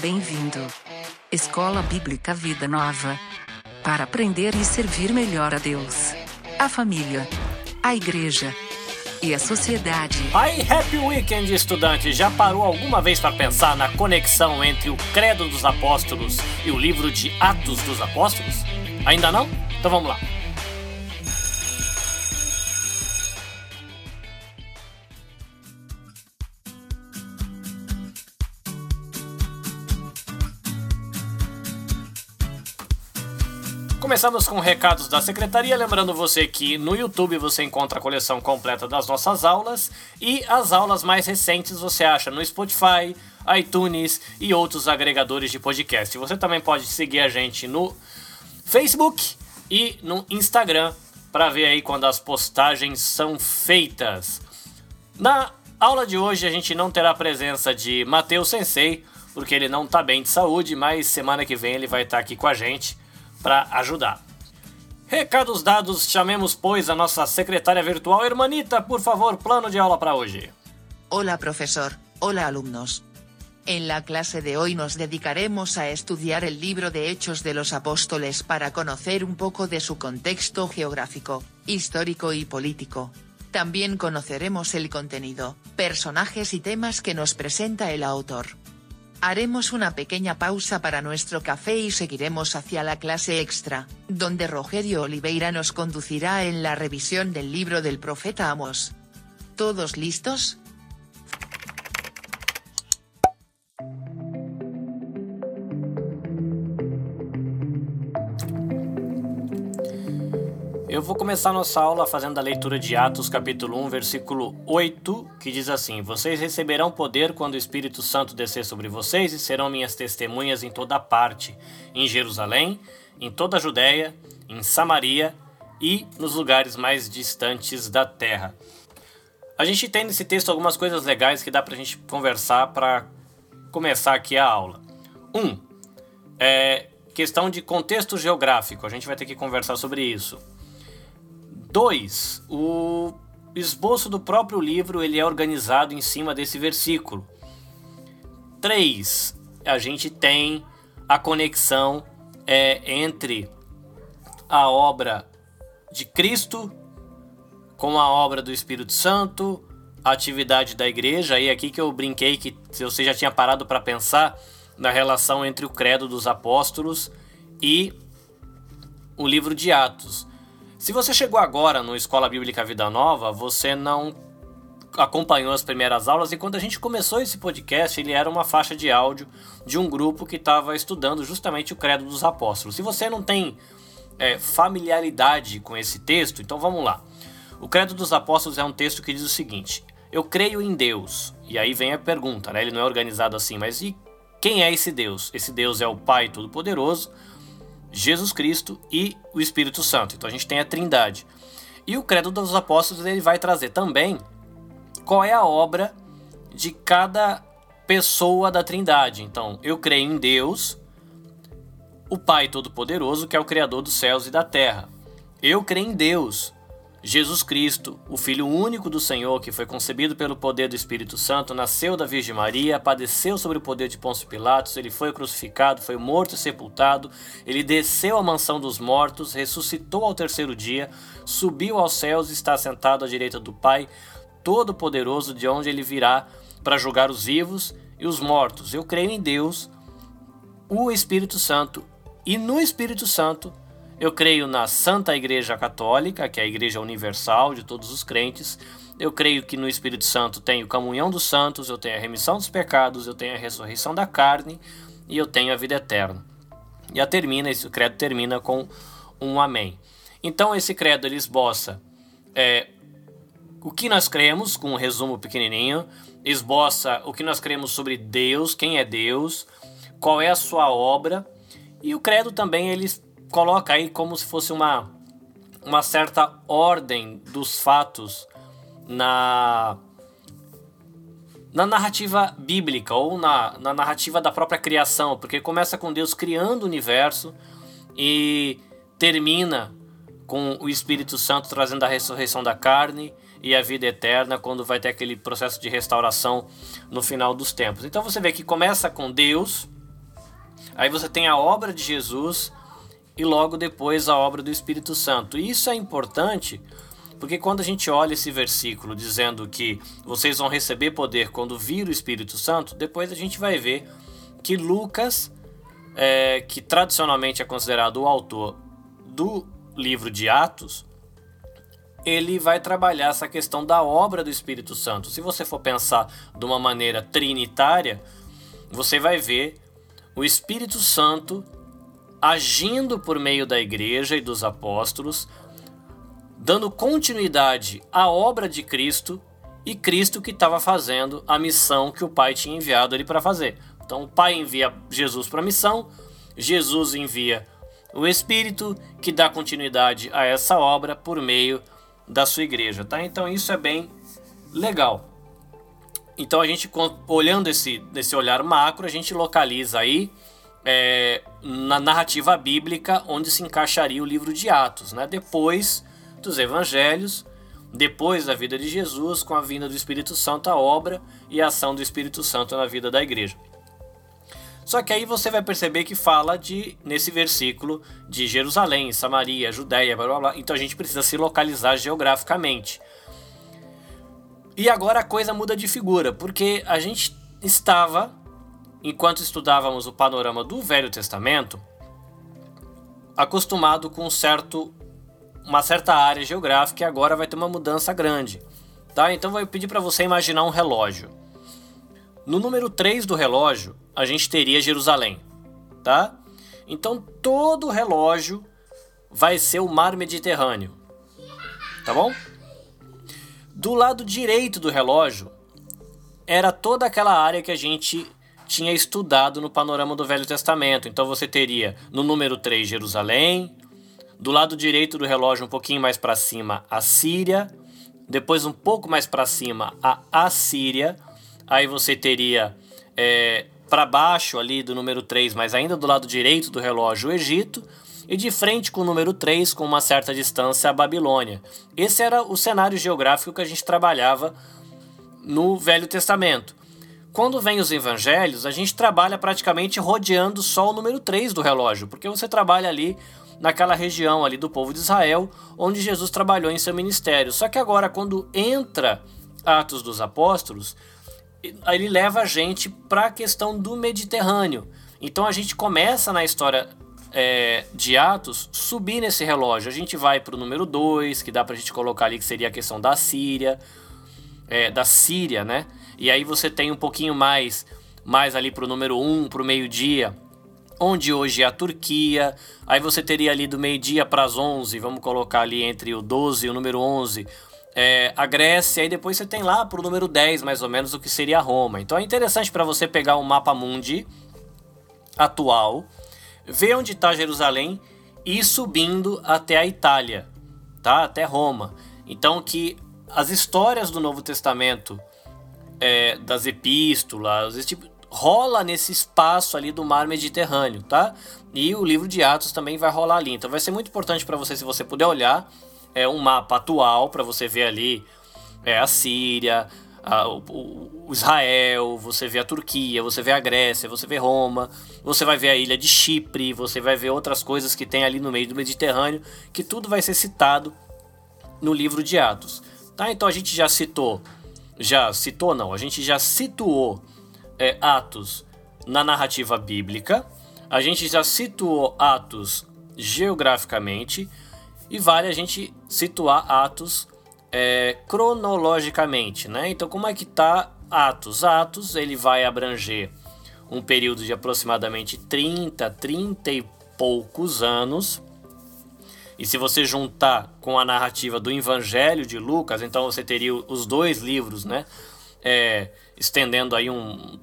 Bem-vindo. Escola Bíblica Vida Nova. Para aprender e servir melhor a Deus, a família, a igreja e a sociedade. Aí, Happy Weekend, estudante! Já parou alguma vez para pensar na conexão entre o Credo dos Apóstolos e o livro de Atos dos Apóstolos? Ainda não? Então vamos lá. Começamos com recados da secretaria, lembrando você que no YouTube você encontra a coleção completa das nossas aulas e as aulas mais recentes você acha no Spotify, iTunes e outros agregadores de podcast. Você também pode seguir a gente no Facebook e no Instagram para ver aí quando as postagens são feitas. Na aula de hoje a gente não terá a presença de Matheus Sensei, porque ele não está bem de saúde, mas semana que vem ele vai estar tá aqui com a gente para ajudar. Recados dados, chamemos, pois, a nossa secretária virtual. Hermanita, por favor, plano de aula para hoje. Hola, profesor. Hola, alumnos. En la clase de hoy nos dedicaremos a estudiar el libro de Hechos de los Apóstoles para conocer un poco de su contexto geográfico, histórico y político. También conoceremos el contenido, personajes y temas que nos presenta el autor. Haremos una pequeña pausa para nuestro café y seguiremos hacia la clase extra, donde Rogerio Oliveira nos conducirá en la revisión del libro del profeta Amos. ¿Todos listos? Eu vou começar nossa aula fazendo a leitura de Atos, capítulo 1, versículo 8, que diz assim: Vocês receberão poder quando o Espírito Santo descer sobre vocês e serão minhas testemunhas em toda parte, em Jerusalém, em toda a Judéia, em Samaria e nos lugares mais distantes da terra. A gente tem nesse texto algumas coisas legais que dá para a gente conversar para começar aqui a aula. Um, é questão de contexto geográfico. A gente vai ter que conversar sobre isso. 2. O esboço do próprio livro ele é organizado em cima desse versículo. 3. A gente tem a conexão é, entre a obra de Cristo com a obra do Espírito Santo, a atividade da igreja. E aqui que eu brinquei que você já tinha parado para pensar na relação entre o credo dos apóstolos e o livro de Atos. Se você chegou agora no Escola Bíblica Vida Nova, você não acompanhou as primeiras aulas e quando a gente começou esse podcast, ele era uma faixa de áudio de um grupo que estava estudando justamente o Credo dos Apóstolos. Se você não tem é, familiaridade com esse texto, então vamos lá. O Credo dos Apóstolos é um texto que diz o seguinte: Eu creio em Deus. E aí vem a pergunta, né? Ele não é organizado assim, mas e quem é esse Deus? Esse Deus é o Pai Todo-Poderoso Jesus Cristo e o Espírito Santo. Então a gente tem a Trindade. E o Credo dos Apóstolos ele vai trazer também qual é a obra de cada pessoa da Trindade. Então, eu creio em Deus, o Pai Todo-Poderoso, que é o Criador dos céus e da terra. Eu creio em Deus, Jesus Cristo, o Filho único do Senhor, que foi concebido pelo poder do Espírito Santo, nasceu da Virgem Maria, padeceu sobre o poder de Pôncio Pilatos, ele foi crucificado, foi morto e sepultado, ele desceu à mansão dos mortos, ressuscitou ao terceiro dia, subiu aos céus e está sentado à direita do Pai, todo-poderoso, de onde ele virá para julgar os vivos e os mortos. Eu creio em Deus, o Espírito Santo, e no Espírito Santo eu creio na Santa Igreja Católica, que é a Igreja Universal de todos os crentes. Eu creio que no Espírito Santo tenho comunhão dos santos, eu tenho a remissão dos pecados, eu tenho a ressurreição da carne e eu tenho a vida eterna. E a termina, esse credo termina com um amém. Então esse credo ele esboça é, o que nós cremos, com um resumo pequenininho, esboça o que nós cremos sobre Deus, quem é Deus, qual é a sua obra, e o credo também ele coloca aí como se fosse uma, uma certa ordem dos fatos na, na narrativa bíblica ou na, na narrativa da própria criação, porque começa com Deus criando o universo e termina com o Espírito Santo trazendo a ressurreição da carne e a vida eterna quando vai ter aquele processo de restauração no final dos tempos. Então você vê que começa com Deus Aí você tem a obra de Jesus e logo depois a obra do Espírito Santo. E isso é importante porque quando a gente olha esse versículo dizendo que vocês vão receber poder quando vir o Espírito Santo, depois a gente vai ver que Lucas, é, que tradicionalmente é considerado o autor do livro de Atos, ele vai trabalhar essa questão da obra do Espírito Santo. Se você for pensar de uma maneira trinitária, você vai ver o Espírito Santo agindo por meio da igreja e dos apóstolos, dando continuidade à obra de Cristo e Cristo que estava fazendo a missão que o Pai tinha enviado ele para fazer. Então o Pai envia Jesus para a missão, Jesus envia o Espírito que dá continuidade a essa obra por meio da sua igreja, tá? Então isso é bem legal. Então a gente olhando esse desse olhar macro, a gente localiza aí é, na narrativa bíblica onde se encaixaria o livro de Atos, né? Depois dos Evangelhos, depois da vida de Jesus, com a vinda do Espírito Santo, a obra e a ação do Espírito Santo na vida da igreja. Só que aí você vai perceber que fala de nesse versículo de Jerusalém, Samaria, Judéia, blá blá blá. Então a gente precisa se localizar geograficamente. E agora a coisa muda de figura, porque a gente estava, enquanto estudávamos o panorama do Velho Testamento, acostumado com um certo uma certa área geográfica e agora vai ter uma mudança grande. Tá? Então vou pedir para você imaginar um relógio. No número 3 do relógio, a gente teria Jerusalém, tá? Então todo o relógio vai ser o mar Mediterrâneo. Tá bom? Do lado direito do relógio era toda aquela área que a gente tinha estudado no panorama do Velho Testamento. Então você teria no número 3 Jerusalém, do lado direito do relógio, um pouquinho mais para cima, a Síria. Depois, um pouco mais para cima, a Assíria. Aí você teria é, para baixo ali do número 3, mas ainda do lado direito do relógio, o Egito. E de frente com o número 3, com uma certa distância, a Babilônia. Esse era o cenário geográfico que a gente trabalhava no Velho Testamento. Quando vem os evangelhos, a gente trabalha praticamente rodeando só o número 3 do relógio, porque você trabalha ali naquela região ali do povo de Israel, onde Jesus trabalhou em seu ministério. Só que agora, quando entra Atos dos Apóstolos, ele leva a gente para a questão do Mediterrâneo. Então a gente começa na história é, de Atos subir nesse relógio. A gente vai para o número 2, que dá para a gente colocar ali que seria a questão da Síria, é, da Síria, né? E aí você tem um pouquinho mais, mais ali para o número 1, um, para o meio-dia, onde hoje é a Turquia. Aí você teria ali do meio-dia para as 11, vamos colocar ali entre o 12 e o número 11, é, a Grécia, e depois você tem lá para o número 10, mais ou menos, o que seria Roma. Então é interessante para você pegar o mapa mundi atual, ver onde está Jerusalém e subindo até a Itália, tá? até Roma. Então que as histórias do Novo Testamento, é, das epístolas, esse tipo, rola nesse espaço ali do mar Mediterrâneo, tá? E o livro de Atos também vai rolar ali. Então vai ser muito importante para você, se você puder olhar, é um mapa atual para você ver ali é, a Síria, a, o, o, Israel, você vê a Turquia, você vê a Grécia, você vê Roma, você vai ver a ilha de Chipre, você vai ver outras coisas que tem ali no meio do Mediterrâneo, que tudo vai ser citado no livro de Atos. Tá? Então a gente já citou, já citou não, a gente já situou é, Atos na narrativa bíblica, a gente já situou Atos geograficamente e vale a gente situar Atos é, cronologicamente, né? Então, como é que tá Atos? Atos ele vai abranger um período de aproximadamente 30, 30 e poucos anos. E se você juntar com a narrativa do Evangelho de Lucas, então você teria os dois livros, né? É, estendendo aí um,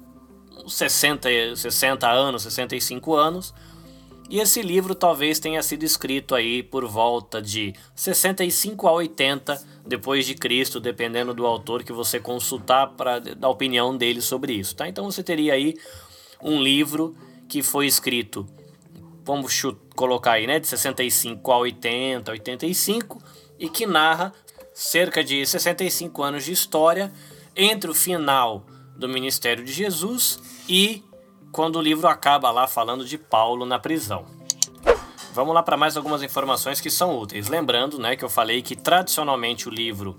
60, 60 anos, 65 anos. E esse livro talvez tenha sido escrito aí por volta de 65 a 80 depois de Cristo, dependendo do autor que você consultar para dar opinião dele sobre isso, tá? Então você teria aí um livro que foi escrito, vamos colocar aí, né, de 65 a 80, 85 e que narra cerca de 65 anos de história entre o final do ministério de Jesus e quando o livro acaba lá falando de Paulo na prisão. Vamos lá para mais algumas informações que são úteis. Lembrando né, que eu falei que tradicionalmente o livro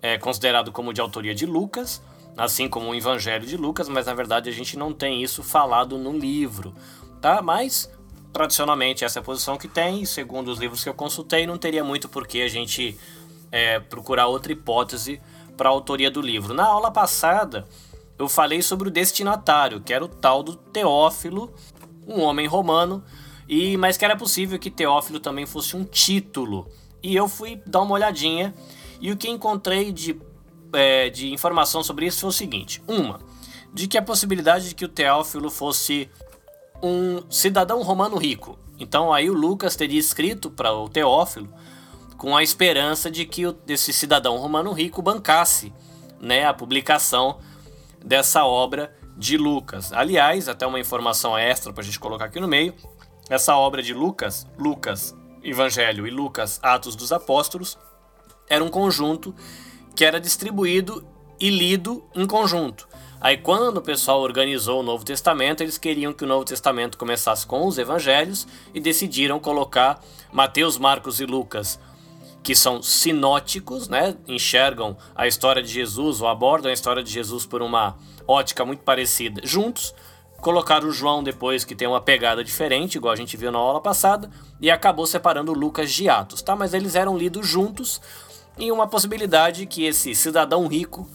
é considerado como de autoria de Lucas, assim como o Evangelho de Lucas, mas na verdade a gente não tem isso falado no livro, tá? Mas tradicionalmente essa é a posição que tem, e segundo os livros que eu consultei, não teria muito por que a gente é, procurar outra hipótese para a autoria do livro. Na aula passada, eu falei sobre o destinatário, que era o tal do Teófilo, um homem romano, e mas que era possível que Teófilo também fosse um título. E eu fui dar uma olhadinha e o que encontrei de, é, de informação sobre isso foi o seguinte: uma, de que a possibilidade de que o Teófilo fosse um cidadão romano rico. Então aí o Lucas teria escrito para o Teófilo com a esperança de que esse cidadão romano rico bancasse né, a publicação dessa obra de Lucas. Aliás, até uma informação extra para a gente colocar aqui no meio: essa obra de Lucas, Lucas Evangelho e Lucas Atos dos Apóstolos, era um conjunto que era distribuído e lido em conjunto. Aí, quando o pessoal organizou o Novo Testamento, eles queriam que o Novo Testamento começasse com os evangelhos e decidiram colocar Mateus, Marcos e Lucas que são sinóticos, né? enxergam a história de Jesus ou abordam a história de Jesus por uma ótica muito parecida juntos. Colocaram o João depois, que tem uma pegada diferente, igual a gente viu na aula passada, e acabou separando Lucas de Atos, tá? Mas eles eram lidos juntos e uma possibilidade que esse cidadão rico,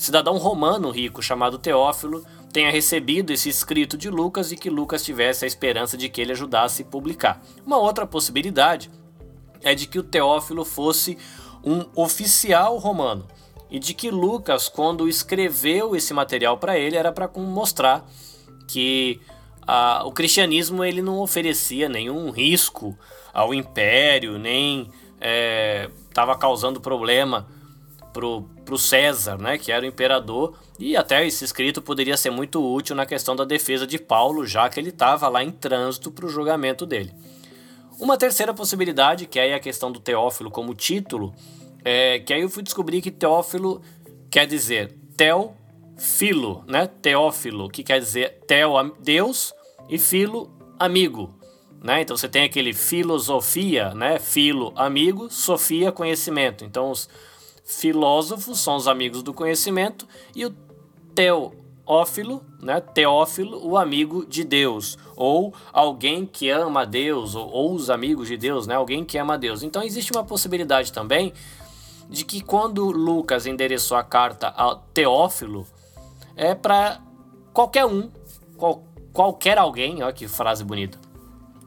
cidadão romano rico chamado Teófilo, tenha recebido esse escrito de Lucas e que Lucas tivesse a esperança de que ele ajudasse a publicar. Uma outra possibilidade é de que o Teófilo fosse um oficial romano e de que Lucas, quando escreveu esse material para ele, era para mostrar que a, o cristianismo ele não oferecia nenhum risco ao império, nem estava é, causando problema pro, pro César, né, que era o imperador, e até esse escrito poderia ser muito útil na questão da defesa de Paulo, já que ele estava lá em trânsito para o julgamento dele. Uma terceira possibilidade, que é a questão do Teófilo como título, é que aí eu fui descobrir que Teófilo quer dizer Teófilo, né? Teófilo, que quer dizer Teo, Deus, e Filo, amigo. Né? Então você tem aquele filosofia, né? Filo, amigo, sofia, conhecimento. Então os filósofos são os amigos do conhecimento e o Teófilo, né? Teófilo, o amigo de Deus, ou alguém que ama Deus, ou, ou, os amigos de Deus, né? Alguém que ama Deus. Então existe uma possibilidade também de que quando Lucas endereçou a carta a Teófilo, é para qualquer um, qual, qualquer alguém, olha que frase bonita,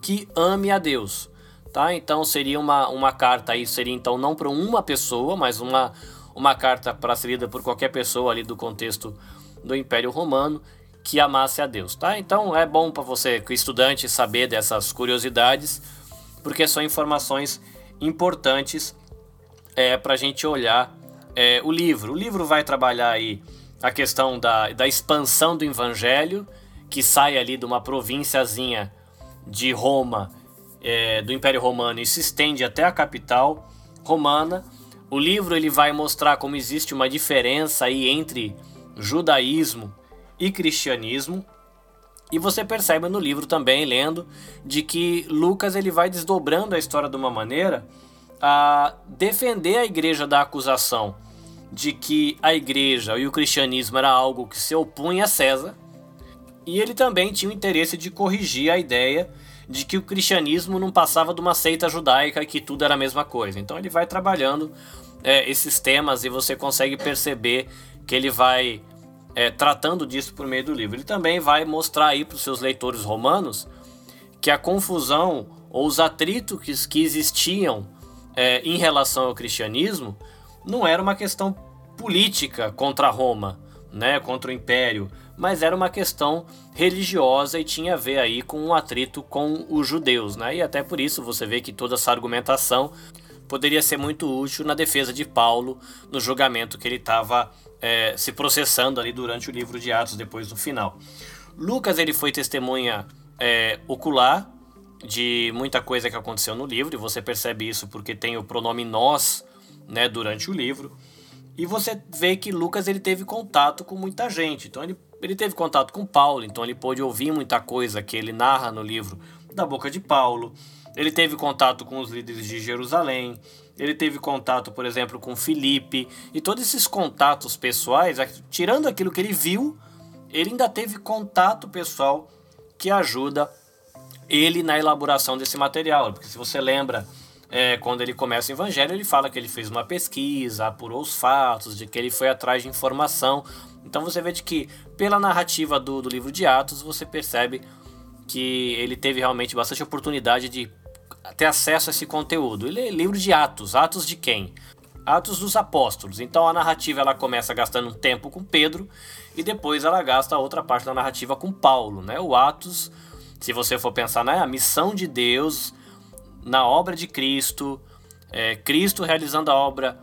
que ame a Deus, tá? Então seria uma, uma carta aí, seria então não para uma pessoa, mas uma, uma carta para ser lida por qualquer pessoa ali do contexto do Império Romano que amasse a Deus, tá? Então é bom para você, estudante, saber dessas curiosidades, porque são informações importantes é, para a gente olhar é, o livro. O livro vai trabalhar aí a questão da, da expansão do Evangelho, que sai ali de uma provínciazinha de Roma, é, do Império Romano, e se estende até a capital romana. O livro ele vai mostrar como existe uma diferença aí entre judaísmo e cristianismo. E você percebe no livro também, lendo, de que Lucas ele vai desdobrando a história de uma maneira a defender a igreja da acusação de que a igreja e o cristianismo era algo que se opunha a César. E ele também tinha o interesse de corrigir a ideia de que o cristianismo não passava de uma seita judaica e que tudo era a mesma coisa. Então ele vai trabalhando é, esses temas e você consegue perceber que ele vai é, tratando disso por meio do livro. Ele também vai mostrar aí para os seus leitores romanos que a confusão ou os atritos que existiam é, em relação ao cristianismo não era uma questão política contra Roma, né, contra o Império, mas era uma questão religiosa e tinha a ver aí com um atrito com os judeus, né? E até por isso você vê que toda essa argumentação poderia ser muito útil na defesa de Paulo no julgamento que ele estava é, se processando ali durante o livro de Atos, depois do final. Lucas ele foi testemunha é, ocular de muita coisa que aconteceu no livro, e você percebe isso porque tem o pronome nós né, durante o livro. E você vê que Lucas ele teve contato com muita gente. Então ele ele teve contato com Paulo, então ele pôde ouvir muita coisa que ele narra no livro da boca de Paulo. Ele teve contato com os líderes de Jerusalém, ele teve contato, por exemplo, com Filipe, e todos esses contatos pessoais, tirando aquilo que ele viu, ele ainda teve contato pessoal que ajuda ele na elaboração desse material. Porque se você lembra, é, quando ele começa o evangelho, ele fala que ele fez uma pesquisa, apurou os fatos, de que ele foi atrás de informação. Então você vê de que, pela narrativa do, do livro de Atos, você percebe que ele teve realmente bastante oportunidade de ter acesso a esse conteúdo. Ele é livro de Atos. Atos de quem? Atos dos Apóstolos. Então a narrativa ela começa gastando um tempo com Pedro e depois ela gasta a outra parte da narrativa com Paulo, né? O Atos, se você for pensar na missão de Deus, na obra de Cristo, é, Cristo realizando a obra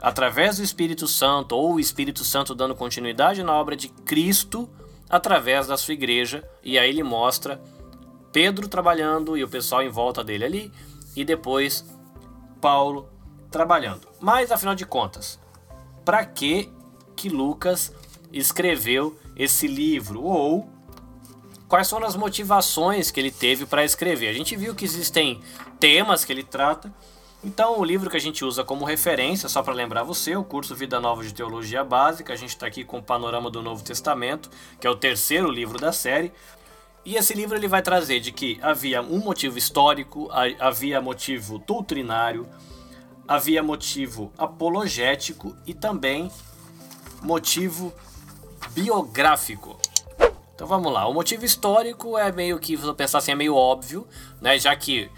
através do Espírito Santo ou o Espírito Santo dando continuidade na obra de Cristo através da sua igreja e aí ele mostra Pedro trabalhando e o pessoal em volta dele ali, e depois Paulo trabalhando. Mas afinal de contas, para que que Lucas escreveu esse livro ou quais foram as motivações que ele teve para escrever? A gente viu que existem temas que ele trata. Então, o livro que a gente usa como referência, só para lembrar você, o curso Vida Nova de Teologia Básica, a gente está aqui com o Panorama do Novo Testamento, que é o terceiro livro da série. E esse livro ele vai trazer de que havia um motivo histórico, havia motivo doutrinário, havia motivo apologético e também motivo biográfico. Então vamos lá, o motivo histórico é meio que, vou pensar assim, é meio óbvio, né? Já que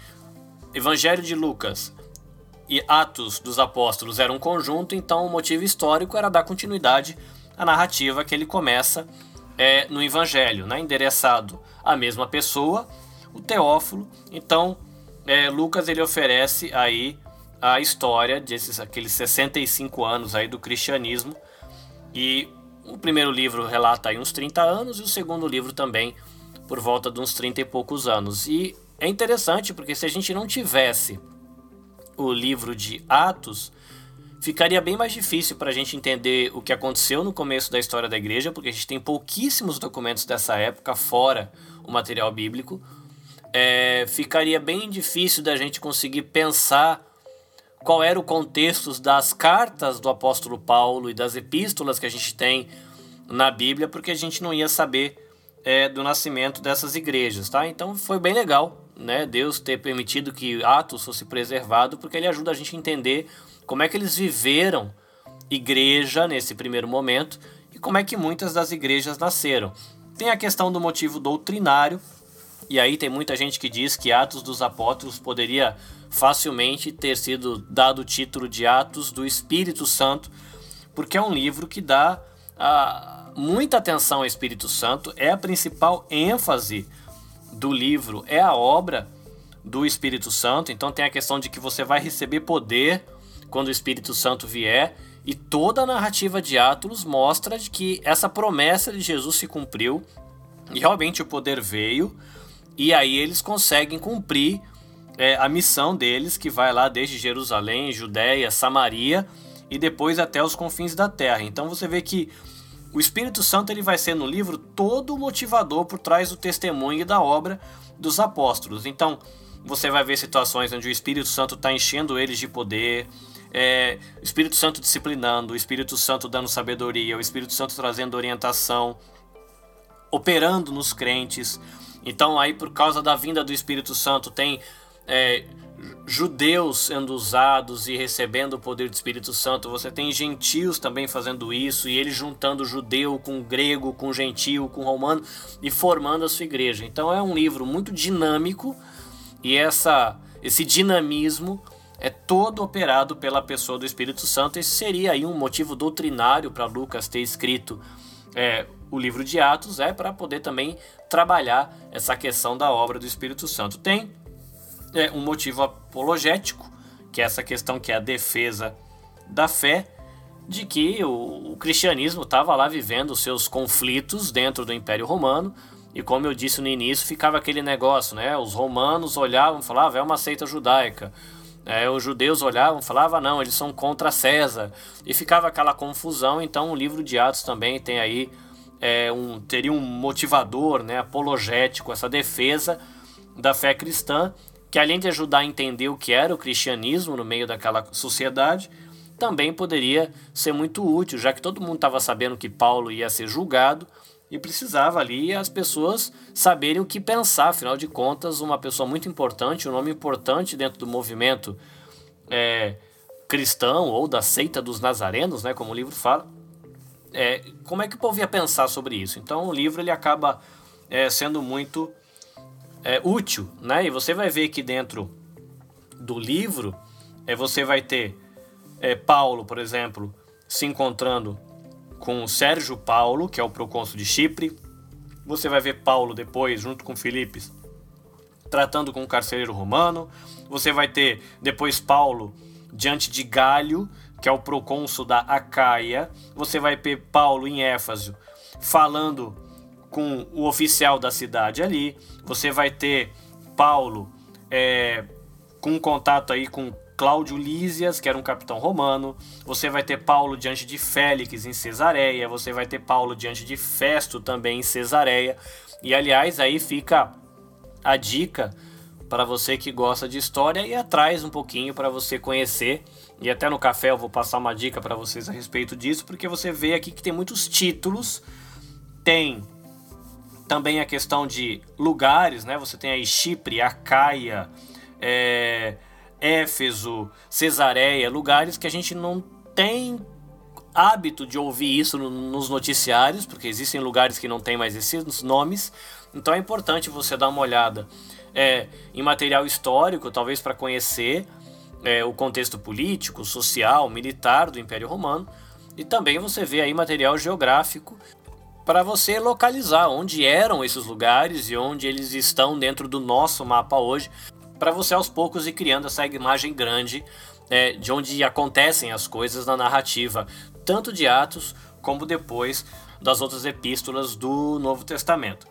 Evangelho de Lucas e Atos dos Apóstolos eram um conjunto, então o motivo histórico era dar continuidade à narrativa que ele começa é, no Evangelho, né? endereçado à mesma pessoa, o Teófilo. Então, é, Lucas ele oferece aí a história desses aqueles 65 anos aí do cristianismo e o primeiro livro relata aí uns 30 anos e o segundo livro também por volta de uns 30 e poucos anos. E é interessante porque se a gente não tivesse o livro de Atos, ficaria bem mais difícil para a gente entender o que aconteceu no começo da história da igreja, porque a gente tem pouquíssimos documentos dessa época, fora o material bíblico. É, ficaria bem difícil da gente conseguir pensar qual era o contexto das cartas do apóstolo Paulo e das epístolas que a gente tem na Bíblia, porque a gente não ia saber é, do nascimento dessas igrejas, tá? Então foi bem legal, né? Deus ter permitido que Atos fosse preservado, porque ele ajuda a gente a entender como é que eles viveram igreja nesse primeiro momento e como é que muitas das igrejas nasceram. Tem a questão do motivo doutrinário, e aí tem muita gente que diz que Atos dos Apóstolos poderia facilmente ter sido dado o título de Atos do Espírito Santo, porque é um livro que dá a, muita atenção ao Espírito Santo, é a principal ênfase do livro, é a obra do Espírito Santo, então tem a questão de que você vai receber poder quando o Espírito Santo vier. E toda a narrativa de Atos mostra que essa promessa de Jesus se cumpriu e realmente o poder veio. E aí eles conseguem cumprir é, a missão deles, que vai lá desde Jerusalém, Judéia, Samaria e depois até os confins da terra. Então você vê que o Espírito Santo ele vai ser no livro todo o motivador por trás do testemunho e da obra dos apóstolos. Então você vai ver situações onde o Espírito Santo está enchendo eles de poder, é, o Espírito Santo disciplinando, o Espírito Santo dando sabedoria, o Espírito Santo trazendo orientação, operando nos crentes. Então, aí, por causa da vinda do Espírito Santo, tem é, judeus sendo usados e recebendo o poder do Espírito Santo, você tem gentios também fazendo isso, e ele juntando judeu com grego, com gentil, com romano e formando a sua igreja. Então é um livro muito dinâmico e essa, esse dinamismo é todo operado pela pessoa do Espírito Santo. Esse seria aí um motivo doutrinário para Lucas ter escrito é, o livro de Atos, é para poder também trabalhar essa questão da obra do Espírito Santo. Tem é, um motivo apologético, que é essa questão que é a defesa da fé, de que o, o cristianismo estava lá vivendo os seus conflitos dentro do Império Romano, e como eu disse no início, ficava aquele negócio, né? Os romanos olhavam e falavam, é uma seita judaica. É, os judeus olhavam, falavam, não, eles são contra César. E ficava aquela confusão. Então, o livro de Atos também tem aí é, um, teria um motivador, né, apologético, essa defesa da fé cristã, que além de ajudar a entender o que era o cristianismo no meio daquela sociedade, também poderia ser muito útil, já que todo mundo estava sabendo que Paulo ia ser julgado e precisava ali as pessoas saberem o que pensar. Afinal de contas, uma pessoa muito importante, um nome importante dentro do movimento é, cristão ou da seita dos nazarenos, né, como o livro fala, é, como é que o povo ia pensar sobre isso? Então o livro ele acaba é, sendo muito é, útil, né? E você vai ver que dentro do livro é, você vai ter é, Paulo, por exemplo, se encontrando com Sérgio Paulo, que é o procônsul de Chipre. Você vai ver Paulo depois, junto com Filipes, tratando com o carcereiro romano. Você vai ter depois Paulo diante de Galho, que é o procônsul da Acaia. Você vai ter Paulo em Éfaso falando com o oficial da cidade ali. Você vai ter Paulo é, com contato aí com Cláudio Lísias, que era um capitão romano. Você vai ter Paulo diante de Félix em Cesareia. Você vai ter Paulo diante de Festo também em Cesareia. E aliás, aí fica a dica para você que gosta de história e atrás um pouquinho para você conhecer. E até no café eu vou passar uma dica para vocês a respeito disso, porque você vê aqui que tem muitos títulos. Tem também a questão de lugares, né? Você tem aí Chipre, Acaia, é, Éfeso, Cesareia, lugares que a gente não tem hábito de ouvir isso no, nos noticiários, porque existem lugares que não tem mais esses nomes. Então é importante você dar uma olhada é, em material histórico, talvez para conhecer é, o contexto político, social, militar do Império Romano. E também você vê aí material geográfico para você localizar onde eram esses lugares e onde eles estão dentro do nosso mapa hoje, para você aos poucos ir criando essa imagem grande é, de onde acontecem as coisas na narrativa, tanto de Atos como depois das outras epístolas do Novo Testamento.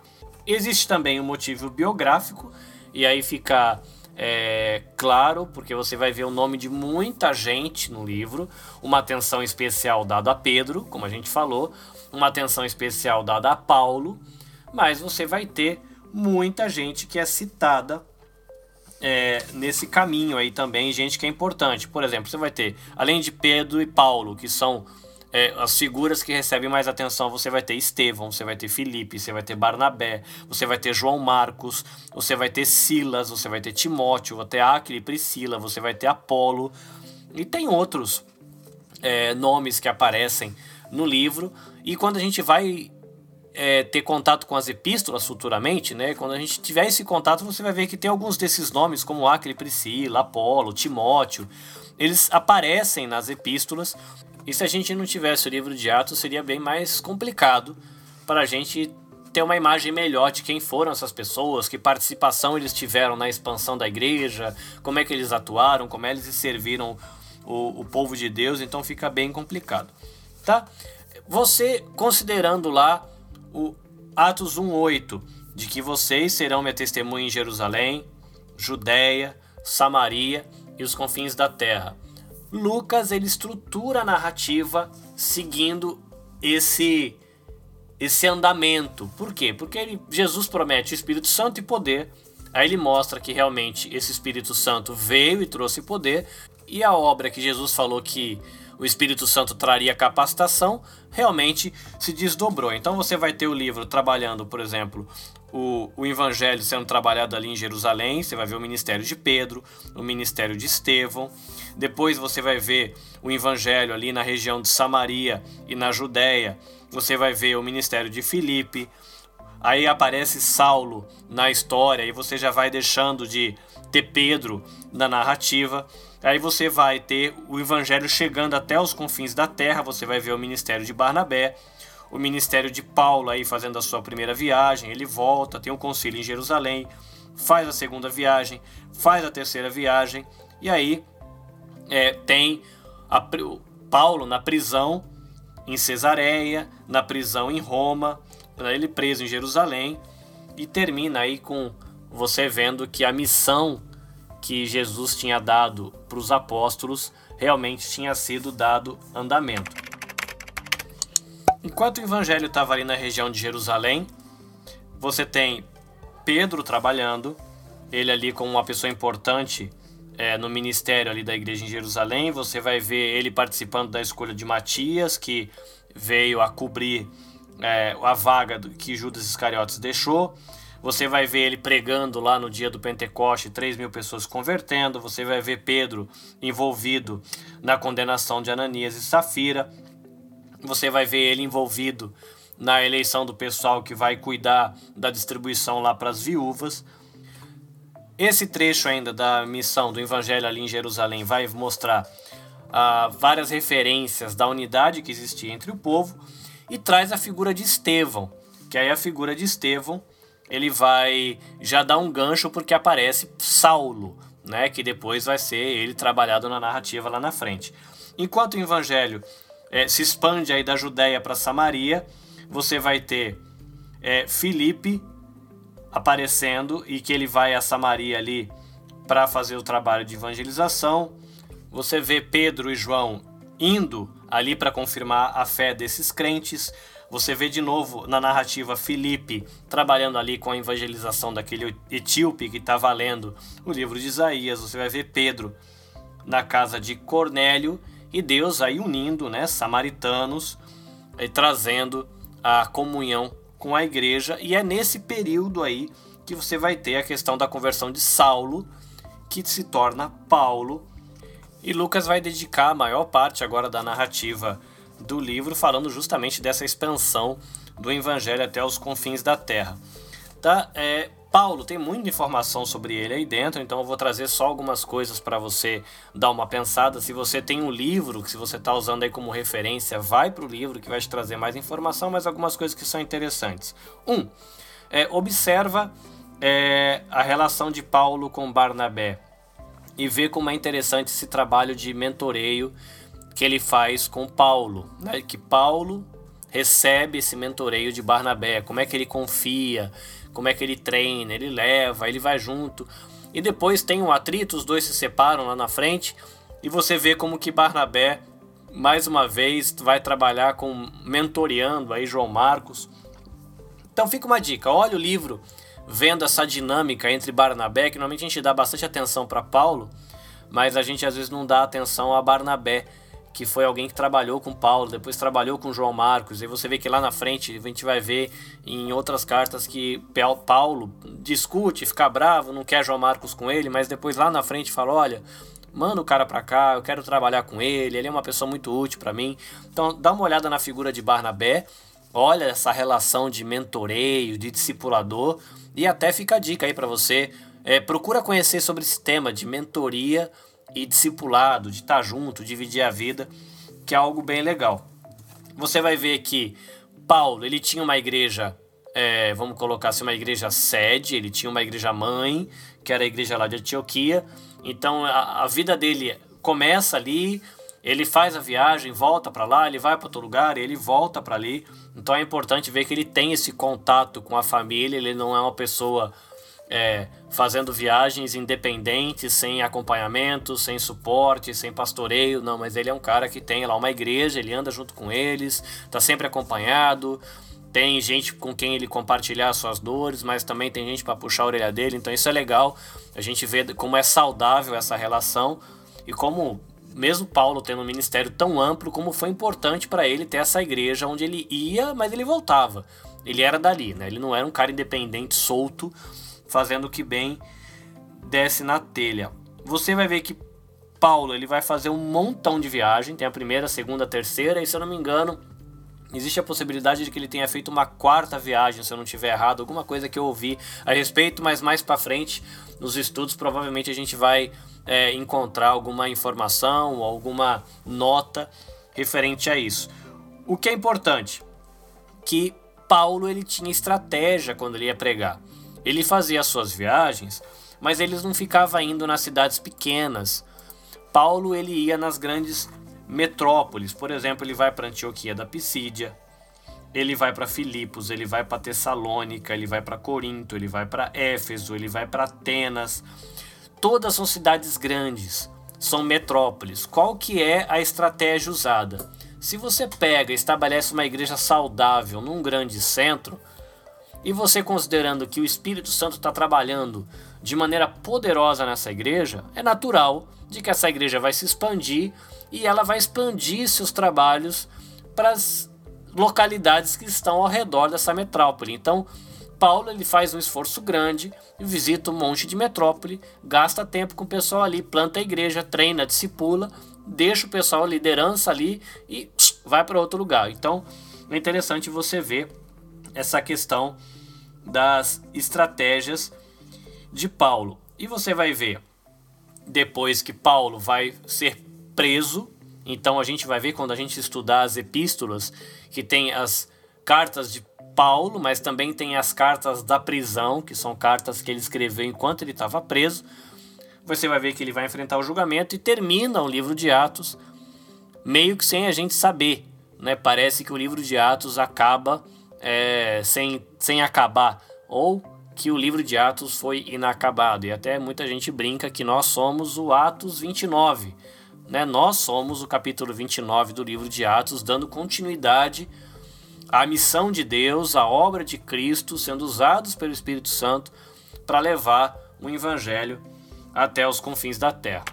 Existe também um motivo biográfico, e aí fica é, claro, porque você vai ver o nome de muita gente no livro, uma atenção especial dada a Pedro, como a gente falou, uma atenção especial dada a Paulo, mas você vai ter muita gente que é citada é, nesse caminho aí também, gente que é importante. Por exemplo, você vai ter, além de Pedro e Paulo, que são é, as figuras que recebem mais atenção, você vai ter Estevão, você vai ter Filipe, você vai ter Barnabé, você vai ter João Marcos, você vai ter Silas, você vai ter Timóteo, vai ter Aquile e Priscila, você vai ter Apolo, e tem outros é, nomes que aparecem no livro. E quando a gente vai é, ter contato com as epístolas futuramente, né? Quando a gente tiver esse contato, você vai ver que tem alguns desses nomes, como Acre, Priscila, Apolo, Timóteo, eles aparecem nas epístolas. E se a gente não tivesse o livro de Atos, seria bem mais complicado para a gente ter uma imagem melhor de quem foram essas pessoas, que participação eles tiveram na expansão da igreja, como é que eles atuaram, como é eles serviram o, o povo de Deus, então fica bem complicado, tá? Você considerando lá o Atos 1:8, de que vocês serão minha testemunha em Jerusalém, Judéia, Samaria e os confins da terra. Lucas ele estrutura a narrativa seguindo esse esse andamento. Por quê? Porque ele, Jesus promete o Espírito Santo e poder. Aí ele mostra que realmente esse Espírito Santo veio e trouxe poder. E a obra que Jesus falou que o Espírito Santo traria capacitação, realmente se desdobrou. Então você vai ter o livro trabalhando, por exemplo, o, o Evangelho sendo trabalhado ali em Jerusalém, você vai ver o ministério de Pedro, o ministério de Estevão. Depois você vai ver o Evangelho ali na região de Samaria e na Judéia. Você vai ver o ministério de Filipe. Aí aparece Saulo na história e você já vai deixando de ter Pedro na narrativa. Aí você vai ter o evangelho chegando até os confins da terra, você vai ver o ministério de Barnabé, o ministério de Paulo aí fazendo a sua primeira viagem, ele volta, tem um concílio em Jerusalém, faz a segunda viagem, faz a terceira viagem, e aí é, tem a, Paulo na prisão em Cesareia, na prisão em Roma, ele preso em Jerusalém, e termina aí com você vendo que a missão que Jesus tinha dado para os apóstolos realmente tinha sido dado andamento. Enquanto o evangelho estava ali na região de Jerusalém, você tem Pedro trabalhando, ele ali como uma pessoa importante é, no ministério ali da igreja em Jerusalém. Você vai ver ele participando da escolha de Matias, que veio a cobrir é, a vaga que Judas Iscariotes deixou. Você vai ver ele pregando lá no dia do Pentecoste, 3 mil pessoas convertendo. Você vai ver Pedro envolvido na condenação de Ananias e Safira. Você vai ver ele envolvido na eleição do pessoal que vai cuidar da distribuição lá para as viúvas. Esse trecho ainda da missão do Evangelho ali em Jerusalém vai mostrar ah, várias referências da unidade que existia entre o povo e traz a figura de Estevão, que aí a figura de Estevão ele vai já dar um gancho porque aparece Saulo, né, que depois vai ser ele trabalhado na narrativa lá na frente. Enquanto o Evangelho é, se expande aí da Judéia para Samaria, você vai ter é, aparecendo e que ele vai a Samaria ali para fazer o trabalho de evangelização. Você vê Pedro e João indo ali para confirmar a fé desses crentes. Você vê de novo na narrativa Filipe trabalhando ali com a evangelização daquele etíope que estava lendo o livro de Isaías. Você vai ver Pedro na casa de Cornélio e Deus aí unindo, né, samaritanos e trazendo a comunhão com a igreja, e é nesse período aí que você vai ter a questão da conversão de Saulo, que se torna Paulo. E Lucas vai dedicar a maior parte agora da narrativa do livro falando justamente dessa expansão do evangelho até os confins da terra. Tá? É, Paulo tem muita informação sobre ele aí dentro, então eu vou trazer só algumas coisas para você dar uma pensada. Se você tem um livro que se você está usando aí como referência, vai para o livro que vai te trazer mais informação, mas algumas coisas que são interessantes. Um, é, observa é, a relação de Paulo com Barnabé e vê como é interessante esse trabalho de mentoreio que ele faz com Paulo, né? que Paulo recebe esse mentoreio de Barnabé, como é que ele confia, como é que ele treina, ele leva, ele vai junto. E depois tem um atrito, os dois se separam lá na frente e você vê como que Barnabé mais uma vez vai trabalhar com mentoreando aí João Marcos. Então fica uma dica, olha o livro vendo essa dinâmica entre Barnabé, que normalmente a gente dá bastante atenção para Paulo, mas a gente às vezes não dá atenção a Barnabé que foi alguém que trabalhou com Paulo, depois trabalhou com João Marcos, e você vê que lá na frente a gente vai ver em outras cartas que Paulo discute, fica bravo, não quer João Marcos com ele, mas depois lá na frente fala: olha, manda o cara para cá, eu quero trabalhar com ele, ele é uma pessoa muito útil para mim. Então dá uma olhada na figura de Barnabé, olha essa relação de mentoreio, de discipulador, e até fica a dica aí para você. É, procura conhecer sobre esse tema de mentoria e discipulado, de estar junto, dividir a vida, que é algo bem legal. Você vai ver que Paulo ele tinha uma igreja, é, vamos colocar assim, uma igreja sede, ele tinha uma igreja mãe, que era a igreja lá de Antioquia. Então a, a vida dele começa ali, ele faz a viagem, volta para lá, ele vai para outro lugar, ele volta para ali. Então é importante ver que ele tem esse contato com a família, ele não é uma pessoa é, fazendo viagens independentes, sem acompanhamento, sem suporte, sem pastoreio, não, mas ele é um cara que tem lá uma igreja, ele anda junto com eles, está sempre acompanhado, tem gente com quem ele compartilhar suas dores, mas também tem gente para puxar a orelha dele, então isso é legal. A gente vê como é saudável essa relação e como mesmo Paulo tendo um ministério tão amplo, como foi importante para ele ter essa igreja onde ele ia, mas ele voltava. Ele era dali, né? Ele não era um cara independente, solto, fazendo que bem desce na telha. Você vai ver que Paulo ele vai fazer um montão de viagem, tem a primeira, a segunda, a terceira, e se eu não me engano, existe a possibilidade de que ele tenha feito uma quarta viagem, se eu não tiver errado, alguma coisa que eu ouvi a respeito, mas mais para frente nos estudos provavelmente a gente vai é, encontrar alguma informação, alguma nota referente a isso. O que é importante, que Paulo ele tinha estratégia quando ele ia pregar. Ele fazia as suas viagens, mas ele não ficava indo nas cidades pequenas. Paulo ele ia nas grandes metrópoles, por exemplo, ele vai para Antioquia da Pisídia, ele vai para Filipos, ele vai para Tessalônica, ele vai para Corinto, ele vai para Éfeso, ele vai para Atenas. Todas são cidades grandes, são metrópoles. Qual que é a estratégia usada? se você pega e estabelece uma igreja saudável num grande centro, e você considerando que o Espírito Santo está trabalhando de maneira poderosa nessa igreja, é natural de que essa igreja vai se expandir e ela vai expandir seus trabalhos para as localidades que estão ao redor dessa metrópole. Então, Paulo ele faz um esforço grande, visita um monte de metrópole, gasta tempo com o pessoal ali, planta a igreja, treina, discipula, deixa o pessoal, a liderança ali e vai para outro lugar. Então, é interessante você ver essa questão das estratégias de Paulo. E você vai ver depois que Paulo vai ser preso. Então a gente vai ver quando a gente estudar as epístolas que tem as cartas de Paulo, mas também tem as cartas da prisão, que são cartas que ele escreveu enquanto ele estava preso. Você vai ver que ele vai enfrentar o julgamento e termina o livro de Atos meio que sem a gente saber. Né? Parece que o livro de Atos acaba é, sem, sem acabar. Ou que o livro de Atos foi inacabado. E até muita gente brinca que nós somos o Atos 29. Né? Nós somos o capítulo 29 do livro de Atos, dando continuidade à missão de Deus, à obra de Cristo, sendo usados pelo Espírito Santo para levar o Evangelho até os confins da terra.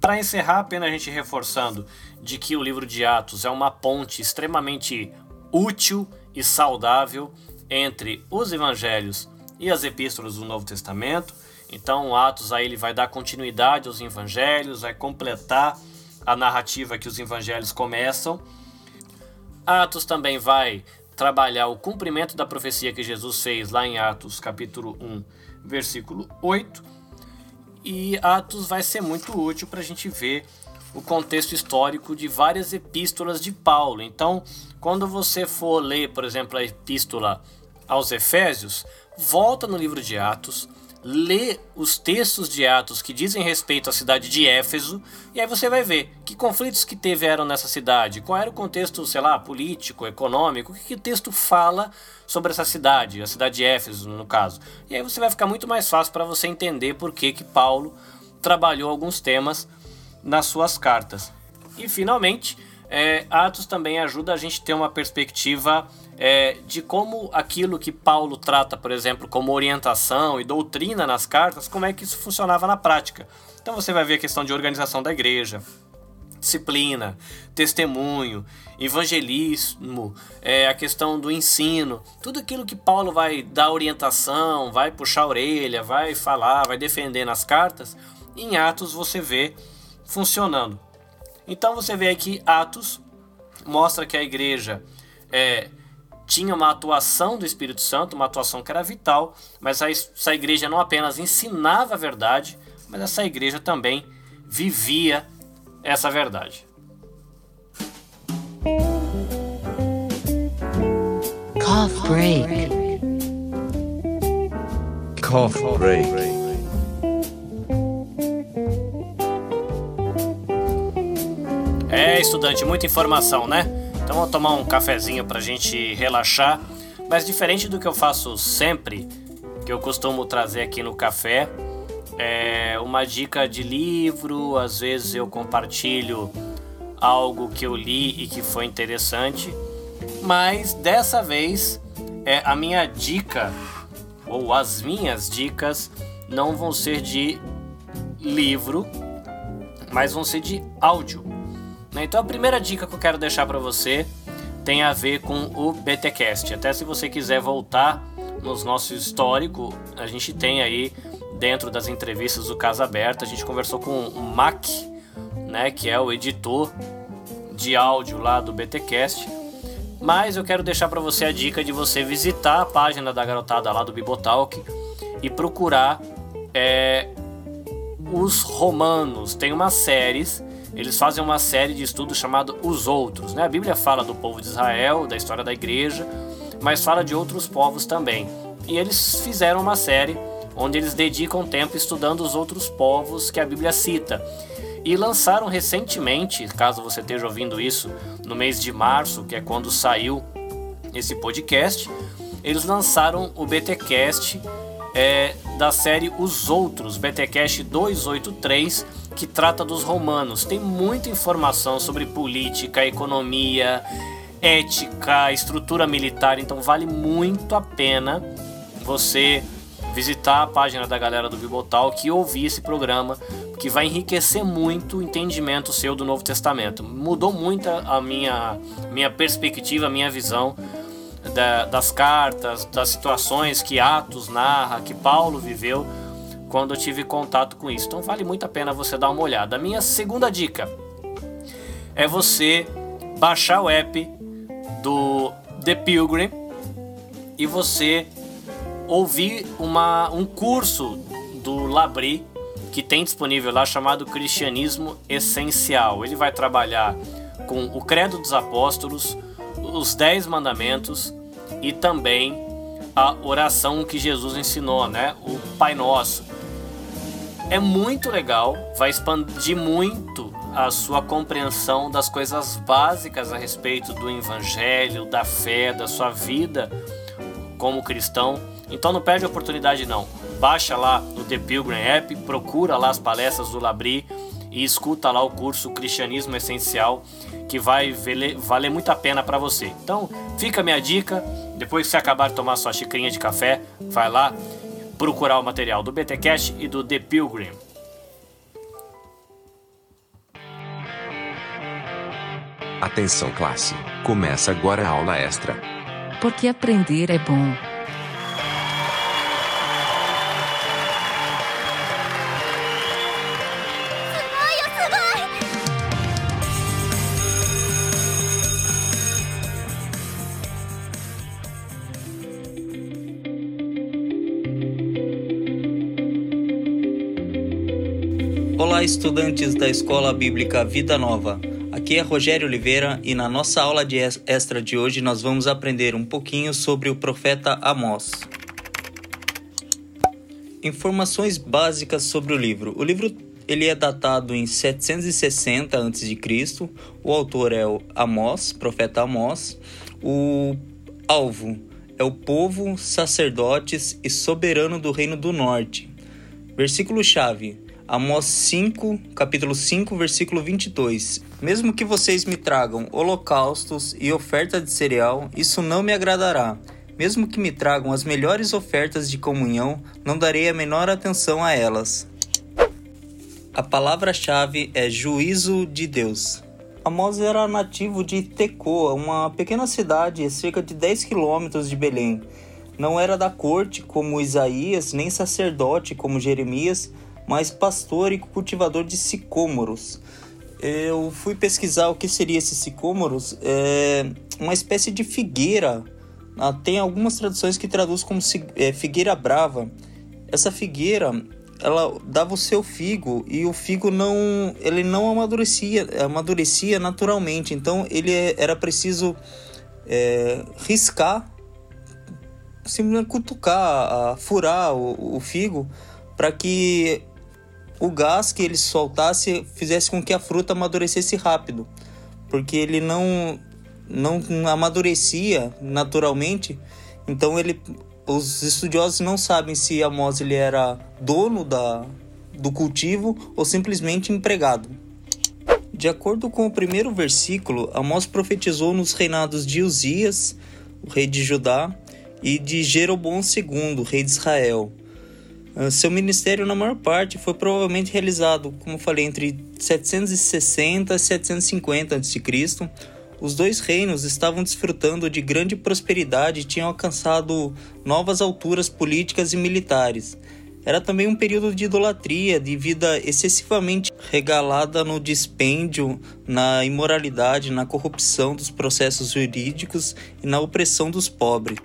Para encerrar, apenas a gente reforçando de que o livro de Atos é uma ponte extremamente útil e saudável entre os evangelhos e as epístolas do Novo Testamento. Então, Atos aí ele vai dar continuidade aos evangelhos, vai completar a narrativa que os evangelhos começam. Atos também vai trabalhar o cumprimento da profecia que Jesus fez lá em Atos capítulo 1, versículo 8. E Atos vai ser muito útil para a gente ver o contexto histórico de várias epístolas de Paulo. Então, quando você for ler, por exemplo, a epístola aos Efésios, volta no livro de Atos, lê os textos de Atos que dizem respeito à cidade de Éfeso, e aí você vai ver que conflitos que tiveram nessa cidade, qual era o contexto, sei lá, político, econômico, o que, que o texto fala sobre essa cidade, a cidade de Éfeso, no caso. E aí você vai ficar muito mais fácil para você entender por que, que Paulo trabalhou alguns temas nas suas cartas. E finalmente, é, Atos também ajuda a gente a ter uma perspectiva é, de como aquilo que Paulo trata, por exemplo, como orientação e doutrina nas cartas, como é que isso funcionava na prática. Então você vai ver a questão de organização da igreja, disciplina, testemunho, evangelismo, é, a questão do ensino, tudo aquilo que Paulo vai dar orientação, vai puxar a orelha, vai falar, vai defender nas cartas, em Atos você vê funcionando. Então você vê aqui Atos mostra que a igreja é, tinha uma atuação do Espírito Santo, uma atuação que era vital, mas essa igreja não apenas ensinava a verdade, mas essa igreja também vivia essa verdade. Cough break. Cough break. É, estudante, muita informação, né? Então vou tomar um cafezinho pra gente relaxar. Mas diferente do que eu faço sempre, que eu costumo trazer aqui no café, é uma dica de livro, às vezes eu compartilho algo que eu li e que foi interessante. Mas dessa vez é a minha dica ou as minhas dicas não vão ser de livro, mas vão ser de áudio. Né? Então a primeira dica que eu quero deixar para você tem a ver com o BTcast. Até se você quiser voltar nos nosso histórico, a gente tem aí dentro das entrevistas do Casa Aberta, a gente conversou com o Mac, né, que é o editor de áudio lá do BTcast. Mas eu quero deixar para você a dica de você visitar a página da garotada lá do Bibotalk e procurar é, os romanos. Tem umas séries eles fazem uma série de estudos chamado Os Outros. Né? A Bíblia fala do povo de Israel, da história da igreja, mas fala de outros povos também. E eles fizeram uma série onde eles dedicam tempo estudando os outros povos que a Bíblia cita. E lançaram recentemente, caso você esteja ouvindo isso, no mês de março, que é quando saiu esse podcast, eles lançaram o BTcast é, da série Os Outros, BTcast 283, que trata dos romanos. Tem muita informação sobre política, economia, ética, estrutura militar, então vale muito a pena você visitar a página da galera do Bibotalk e ouvir esse programa, que vai enriquecer muito o entendimento seu do Novo Testamento. Mudou muito a minha, minha perspectiva, a minha visão da, das cartas, das situações que Atos narra, que Paulo viveu quando eu tive contato com isso. Então vale muito a pena você dar uma olhada. A minha segunda dica é você baixar o app do The Pilgrim e você ouvir uma, um curso do Labri que tem disponível lá chamado Cristianismo Essencial. Ele vai trabalhar com o Credo dos Apóstolos, os Dez Mandamentos e também a oração que Jesus ensinou, né? O Pai Nosso. É muito legal, vai expandir muito a sua compreensão das coisas básicas a respeito do Evangelho, da fé, da sua vida como cristão. Então não perde a oportunidade não. Baixa lá no The Pilgrim App, procura lá as palestras do Labri e escuta lá o curso Cristianismo Essencial, que vai valer muito a pena para você. Então, fica a minha dica, depois que você acabar de tomar sua xicrinha de café, vai lá procurar o material do BTcast e do The Pilgrim. Atenção classe, começa agora a aula extra. Porque aprender é bom. Estudantes da Escola Bíblica Vida Nova. Aqui é Rogério Oliveira e na nossa aula de extra de hoje nós vamos aprender um pouquinho sobre o profeta Amós. Informações básicas sobre o livro. O livro ele é datado em 760 a.C. O autor é o Amós, profeta Amós. O alvo é o povo, sacerdotes e soberano do reino do norte. Versículo chave: Amós 5, capítulo 5, versículo 22. Mesmo que vocês me tragam holocaustos e oferta de cereal, isso não me agradará. Mesmo que me tragam as melhores ofertas de comunhão, não darei a menor atenção a elas. A palavra-chave é juízo de Deus. Amós era nativo de Tecoa, uma pequena cidade cerca de 10 quilômetros de Belém. Não era da corte como Isaías, nem sacerdote como Jeremias, mas pastor e cultivador de sicômoros. Eu fui pesquisar o que seria esse sicômoros, é uma espécie de figueira. Ah, tem algumas traduções que traduz como é, figueira brava. Essa figueira, ela dava o seu figo e o figo não, ele não amadurecia, amadurecia naturalmente. Então ele é, era preciso é, riscar, simplesmente cutucar, furar o, o figo para que o gás que ele soltasse fizesse com que a fruta amadurecesse rápido, porque ele não não amadurecia naturalmente. Então ele os estudiosos não sabem se Amós ele era dono da, do cultivo ou simplesmente empregado. De acordo com o primeiro versículo, Amós profetizou nos reinados de Uzias, o rei de Judá, e de Jeroboão II, rei de Israel. Ah, seu ministério, na maior parte, foi provavelmente realizado, como falei, entre 760 e 750 a.C. Os dois reinos estavam desfrutando de grande prosperidade e tinham alcançado novas alturas políticas e militares. Era também um período de idolatria, de vida excessivamente regalada no dispêndio, na imoralidade, na corrupção dos processos jurídicos e na opressão dos pobres.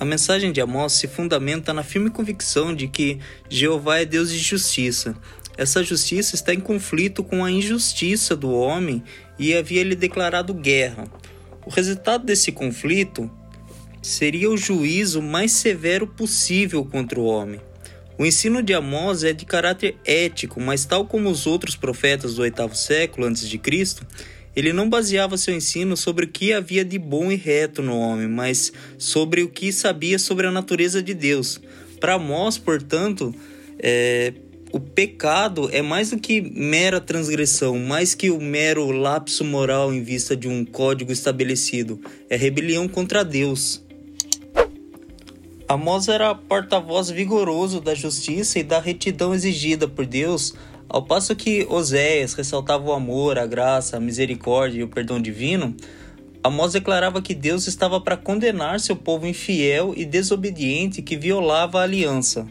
A mensagem de Amós se fundamenta na firme convicção de que Jeová é Deus de justiça. Essa justiça está em conflito com a injustiça do homem e havia lhe declarado guerra. O resultado desse conflito seria o juízo mais severo possível contra o homem. O ensino de Amós é de caráter ético, mas tal como os outros profetas do oitavo século antes de Cristo, ele não baseava seu ensino sobre o que havia de bom e reto no homem, mas sobre o que sabia sobre a natureza de Deus. Para Amós, portanto, é, o pecado é mais do que mera transgressão, mais que o mero lapso moral em vista de um código estabelecido. É rebelião contra Deus. Amós era porta-voz vigoroso da justiça e da retidão exigida por Deus, ao passo que Oséias ressaltava o amor, a graça, a misericórdia e o perdão divino. Amós declarava que Deus estava para condenar seu povo infiel e desobediente que violava a aliança.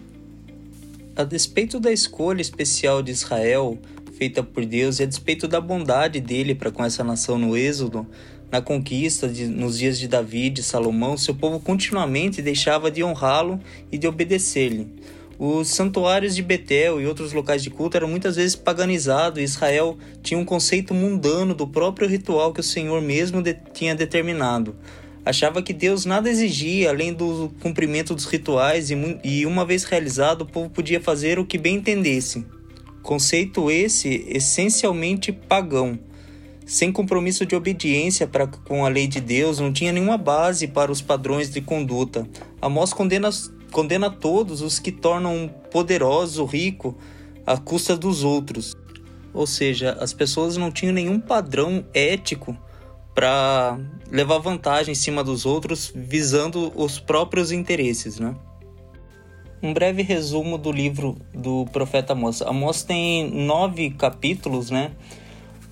A despeito da escolha especial de Israel, feita por Deus, e a despeito da bondade dele para com essa nação no Êxodo, na conquista de, nos dias de Davi e Salomão, seu povo continuamente deixava de honrá-lo e de obedecer-lhe. Os santuários de Betel e outros locais de culto eram muitas vezes paganizados e Israel tinha um conceito mundano do próprio ritual que o Senhor mesmo de, tinha determinado. Achava que Deus nada exigia além do cumprimento dos rituais e, e, uma vez realizado, o povo podia fazer o que bem entendesse. Conceito esse essencialmente pagão sem compromisso de obediência para com a lei de Deus, não tinha nenhuma base para os padrões de conduta. Amós condena, condena todos os que tornam poderoso, rico, à custa dos outros. Ou seja, as pessoas não tinham nenhum padrão ético para levar vantagem em cima dos outros, visando os próprios interesses, né? Um breve resumo do livro do profeta Amós. Amós tem nove capítulos, né?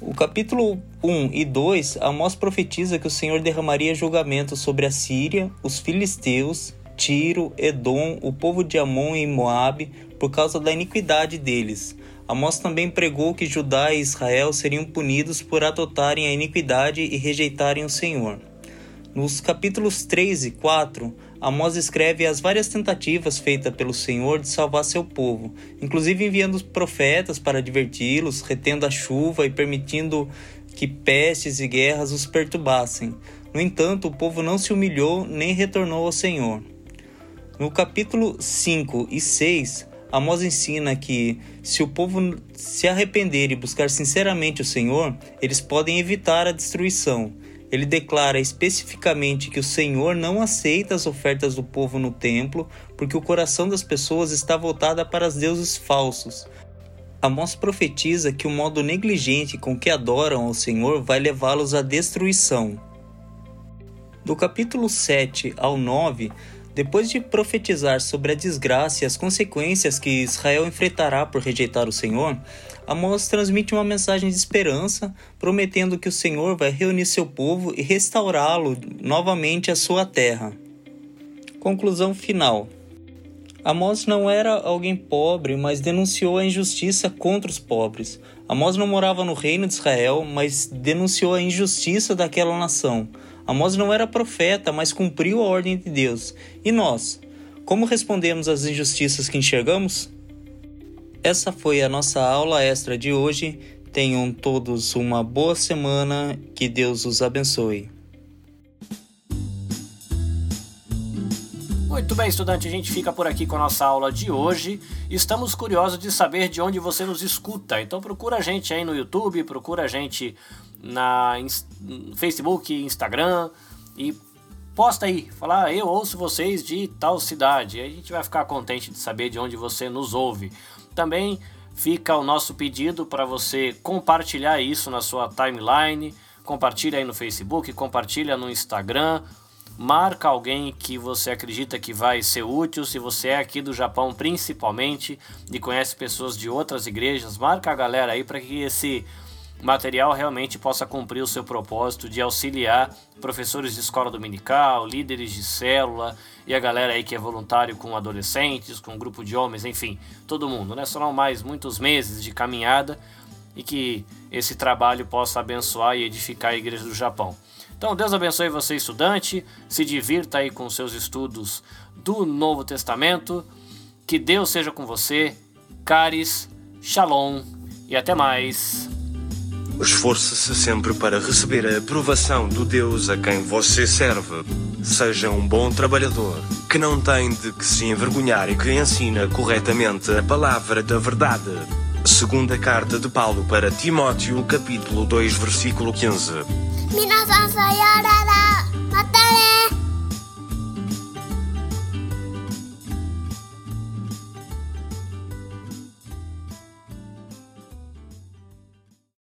O capítulo 1 e 2, Amós profetiza que o Senhor derramaria julgamento sobre a Síria, os filisteus, Tiro, Edom, o povo de Amon e Moabe, por causa da iniquidade deles. Amós também pregou que Judá e Israel seriam punidos por adotarem a iniquidade e rejeitarem o Senhor. Nos capítulos 3 e 4, Amós escreve as várias tentativas feitas pelo Senhor de salvar seu povo, inclusive enviando profetas para adverti-los, retendo a chuva e permitindo que pestes e guerras os perturbassem. No entanto, o povo não se humilhou nem retornou ao Senhor. No capítulo 5 e 6, Amós ensina que, se o povo se arrepender e buscar sinceramente o Senhor, eles podem evitar a destruição ele declara especificamente que o Senhor não aceita as ofertas do povo no templo, porque o coração das pessoas está voltado para os deuses falsos. Amós profetiza que o modo negligente com que adoram ao Senhor vai levá-los à destruição. Do capítulo 7 ao 9, depois de profetizar sobre a desgraça e as consequências que Israel enfrentará por rejeitar o Senhor, Amós transmite uma mensagem de esperança, prometendo que o Senhor vai reunir seu povo e restaurá-lo novamente à sua terra. Conclusão final. Amós não era alguém pobre, mas denunciou a injustiça contra os pobres. Amós não morava no reino de Israel, mas denunciou a injustiça daquela nação. Amós não era profeta, mas cumpriu a ordem de Deus. E nós? Como respondemos às injustiças que enxergamos? Essa foi a nossa aula extra de hoje. Tenham todos uma boa semana. Que Deus os abençoe. Muito bem, estudante, a gente fica por aqui com a nossa aula de hoje. Estamos curiosos de saber de onde você nos escuta. Então procura a gente aí no YouTube, procura a gente na Facebook, Instagram e posta aí, fala, ah, eu ouço vocês de tal cidade. A gente vai ficar contente de saber de onde você nos ouve. Também fica o nosso pedido para você compartilhar isso na sua timeline, compartilha aí no Facebook, compartilha no Instagram, marca alguém que você acredita que vai ser útil, se você é aqui do Japão principalmente e conhece pessoas de outras igrejas, marca a galera aí para que esse material realmente possa cumprir o seu propósito de auxiliar professores de escola dominical, líderes de célula e a galera aí que é voluntário com adolescentes, com um grupo de homens, enfim, todo mundo, né? Serão mais muitos meses de caminhada e que esse trabalho possa abençoar e edificar a igreja do Japão. Então, Deus abençoe você, estudante, se divirta aí com seus estudos do Novo Testamento, que Deus seja com você, caris, shalom e até mais. Esforce-se sempre para receber a aprovação do Deus a quem você serve. Seja um bom trabalhador, que não tem de que se envergonhar e que ensina corretamente a palavra da verdade. Segunda carta de Paulo para Timóteo, capítulo 2, versículo 15.